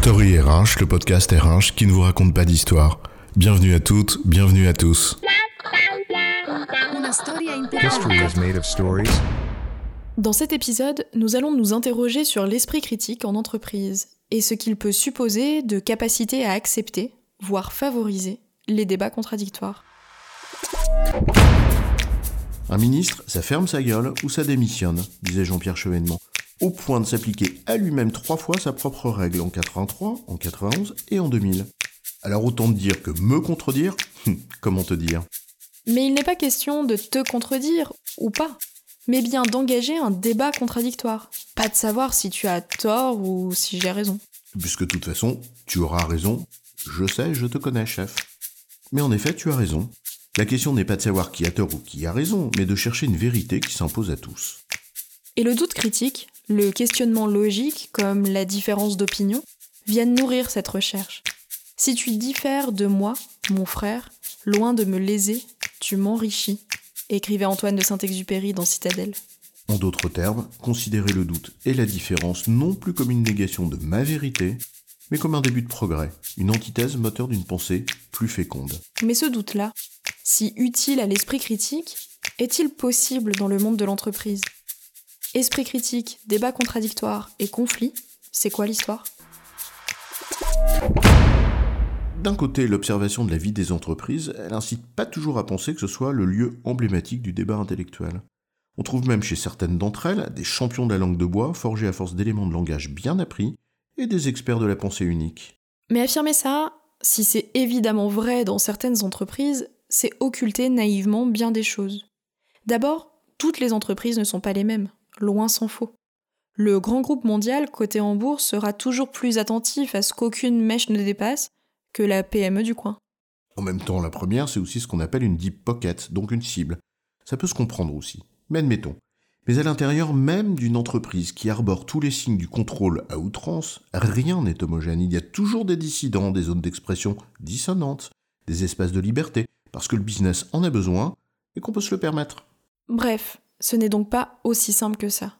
Story RH, le podcast RH qui ne vous raconte pas d'histoire. Bienvenue à toutes, bienvenue à tous. History is made of stories. Dans cet épisode, nous allons nous interroger sur l'esprit critique en entreprise et ce qu'il peut supposer de capacité à accepter, voire favoriser, les débats contradictoires. Un ministre, ça ferme sa gueule ou ça démissionne, disait Jean-Pierre Chevènement, au point de s'appliquer à lui-même trois fois sa propre règle en 83, en 91 et en 2000. Alors autant dire que me contredire, comment te dire? Mais il n'est pas question de te contredire ou pas, mais bien d'engager un débat contradictoire. Pas de savoir si tu as tort ou si j'ai raison. Puisque de toute façon, tu auras raison. Je sais, je te connais, chef. Mais en effet, tu as raison. La question n'est pas de savoir qui a tort ou qui a raison, mais de chercher une vérité qui s'impose à tous. Et le doute critique, le questionnement logique, comme la différence d'opinion, viennent nourrir cette recherche. Si tu diffères de moi, mon frère, loin de me léser, tu m'enrichis, écrivait Antoine de Saint-Exupéry dans Citadelle. En d'autres termes, considérer le doute et la différence non plus comme une négation de ma vérité, mais comme un début de progrès, une antithèse moteur d'une pensée plus féconde. Mais ce doute-là, si utile à l'esprit critique, est-il possible dans le monde de l'entreprise? Esprit critique, débat contradictoire et conflit, c'est quoi l'histoire? D'un côté, l'observation de la vie des entreprises, elle incite pas toujours à penser que ce soit le lieu emblématique du débat intellectuel. On trouve même chez certaines d'entre elles des champions de la langue de bois forgés à force d'éléments de langage bien appris et des experts de la pensée unique. Mais affirmer ça, si c'est évidemment vrai dans certaines entreprises, c'est occulter naïvement bien des choses. D'abord, toutes les entreprises ne sont pas les mêmes, loin s'en faut. Le grand groupe mondial coté en bourse sera toujours plus attentif à ce qu'aucune mèche ne dépasse que la PME du coin. En même temps, la première, c'est aussi ce qu'on appelle une deep pocket, donc une cible. Ça peut se comprendre aussi. Mais admettons. Mais à l'intérieur même d'une entreprise qui arbore tous les signes du contrôle à outrance, rien n'est homogène. Il y a toujours des dissidents, des zones d'expression dissonantes, des espaces de liberté, parce que le business en a besoin et qu'on peut se le permettre. Bref, ce n'est donc pas aussi simple que ça.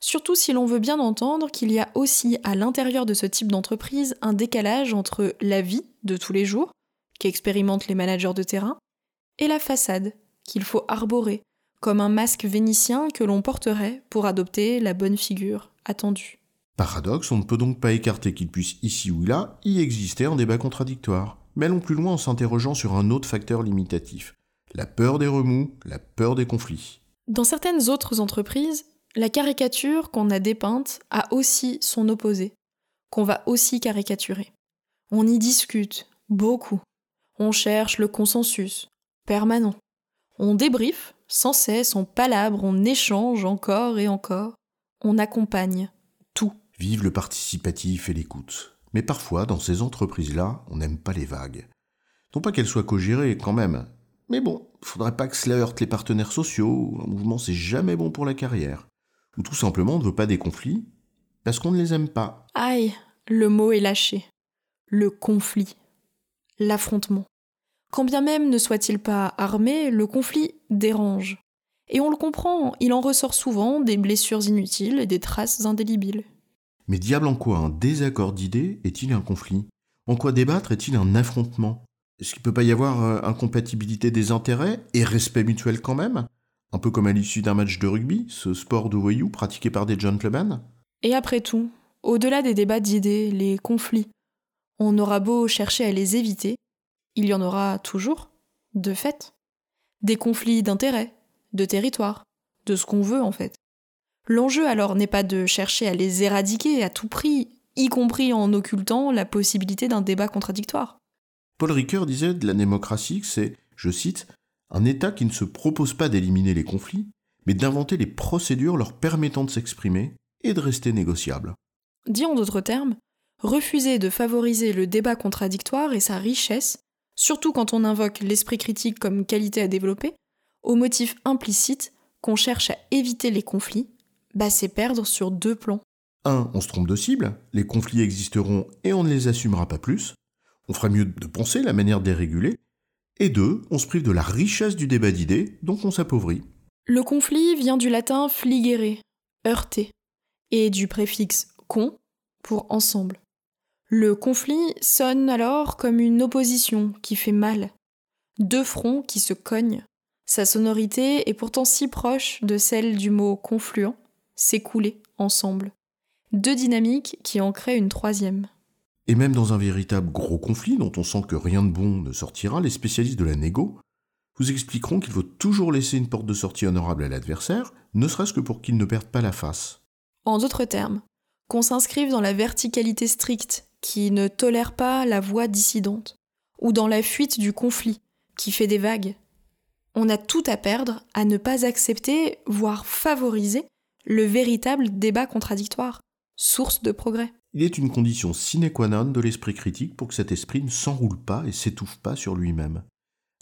Surtout si l'on veut bien entendre qu'il y a aussi à l'intérieur de ce type d'entreprise un décalage entre la vie de tous les jours, qu'expérimentent les managers de terrain, et la façade, qu'il faut arborer, comme un masque vénitien que l'on porterait pour adopter la bonne figure attendue. Paradoxe, on ne peut donc pas écarter qu'il puisse ici ou là y exister un débat contradictoire. Mais allons plus loin en s'interrogeant sur un autre facteur limitatif. La peur des remous, la peur des conflits. Dans certaines autres entreprises, la caricature qu'on a dépeinte a aussi son opposé, qu'on va aussi caricaturer. On y discute, beaucoup. On cherche le consensus, permanent. On débriefe, sans cesse, on palabre, on échange encore et encore. On accompagne, tout. Vive le participatif et l'écoute. Mais parfois, dans ces entreprises-là, on n'aime pas les vagues. Non pas qu'elles soient co-gérées, quand même. Mais bon, il faudrait pas que cela heurte les partenaires sociaux, un mouvement c'est jamais bon pour la carrière. Ou tout simplement on ne veut pas des conflits, parce qu'on ne les aime pas. Aïe, le mot est lâché. Le conflit. L'affrontement. Quand bien même ne soit-il pas armé, le conflit dérange. Et on le comprend, il en ressort souvent des blessures inutiles et des traces indélébiles. Mais diable en quoi un désaccord d'idées est-il un conflit? En quoi débattre est-il un affrontement? Est-ce qu'il ne peut pas y avoir euh, incompatibilité des intérêts et respect mutuel quand même? Un peu comme à l'issue d'un match de rugby, ce sport de voyous pratiqué par des gentlemen? Et après tout, au-delà des débats d'idées, les conflits, on aura beau chercher à les éviter, il y en aura toujours, de fait. Des conflits d'intérêts, de territoire, de ce qu'on veut en fait. L'enjeu alors n'est pas de chercher à les éradiquer à tout prix, y compris en occultant la possibilité d'un débat contradictoire. Paul Ricoeur disait de la démocratie que c'est, je cite, un État qui ne se propose pas d'éliminer les conflits, mais d'inventer les procédures leur permettant de s'exprimer et de rester négociables. Dit en d'autres termes, refuser de favoriser le débat contradictoire et sa richesse, surtout quand on invoque l'esprit critique comme qualité à développer, au motif implicite qu'on cherche à éviter les conflits bah c'est perdre sur deux plans. Un, on se trompe de cible, les conflits existeront et on ne les assumera pas plus. On ferait mieux de penser la manière réguler. Et deux, on se prive de la richesse du débat d'idées, donc on s'appauvrit. Le conflit vient du latin fligere, heurter, et du préfixe con pour ensemble. Le conflit sonne alors comme une opposition qui fait mal. Deux fronts qui se cognent. Sa sonorité est pourtant si proche de celle du mot confluent, s'écouler ensemble. Deux dynamiques qui en créent une troisième. Et même dans un véritable gros conflit dont on sent que rien de bon ne sortira, les spécialistes de la négo vous expliqueront qu'il faut toujours laisser une porte de sortie honorable à l'adversaire, ne serait-ce que pour qu'il ne perde pas la face. En d'autres termes, qu'on s'inscrive dans la verticalité stricte qui ne tolère pas la voix dissidente, ou dans la fuite du conflit qui fait des vagues. On a tout à perdre à ne pas accepter, voire favoriser, le véritable débat contradictoire, source de progrès. Il est une condition sine qua non de l'esprit critique pour que cet esprit ne s'enroule pas et s'étouffe pas sur lui-même.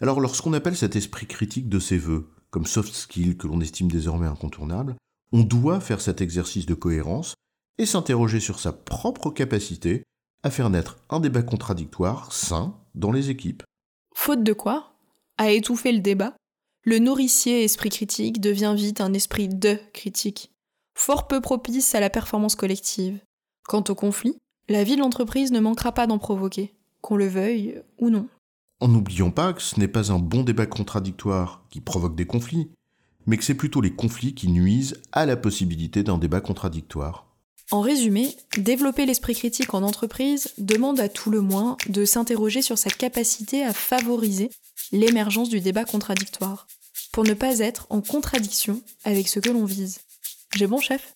Alors lorsqu'on appelle cet esprit critique de ses voeux, comme soft skill que l'on estime désormais incontournable, on doit faire cet exercice de cohérence et s'interroger sur sa propre capacité à faire naître un débat contradictoire sain dans les équipes. Faute de quoi? À étouffer le débat, le nourricier esprit critique devient vite un esprit de critique, fort peu propice à la performance collective. Quant au conflit, la vie de l'entreprise ne manquera pas d'en provoquer, qu'on le veuille ou non. En n'oubliant pas que ce n'est pas un bon débat contradictoire qui provoque des conflits, mais que c'est plutôt les conflits qui nuisent à la possibilité d'un débat contradictoire. En résumé, développer l'esprit critique en entreprise demande à tout le moins de s'interroger sur sa capacité à favoriser l'émergence du débat contradictoire, pour ne pas être en contradiction avec ce que l'on vise. J'ai bon, chef?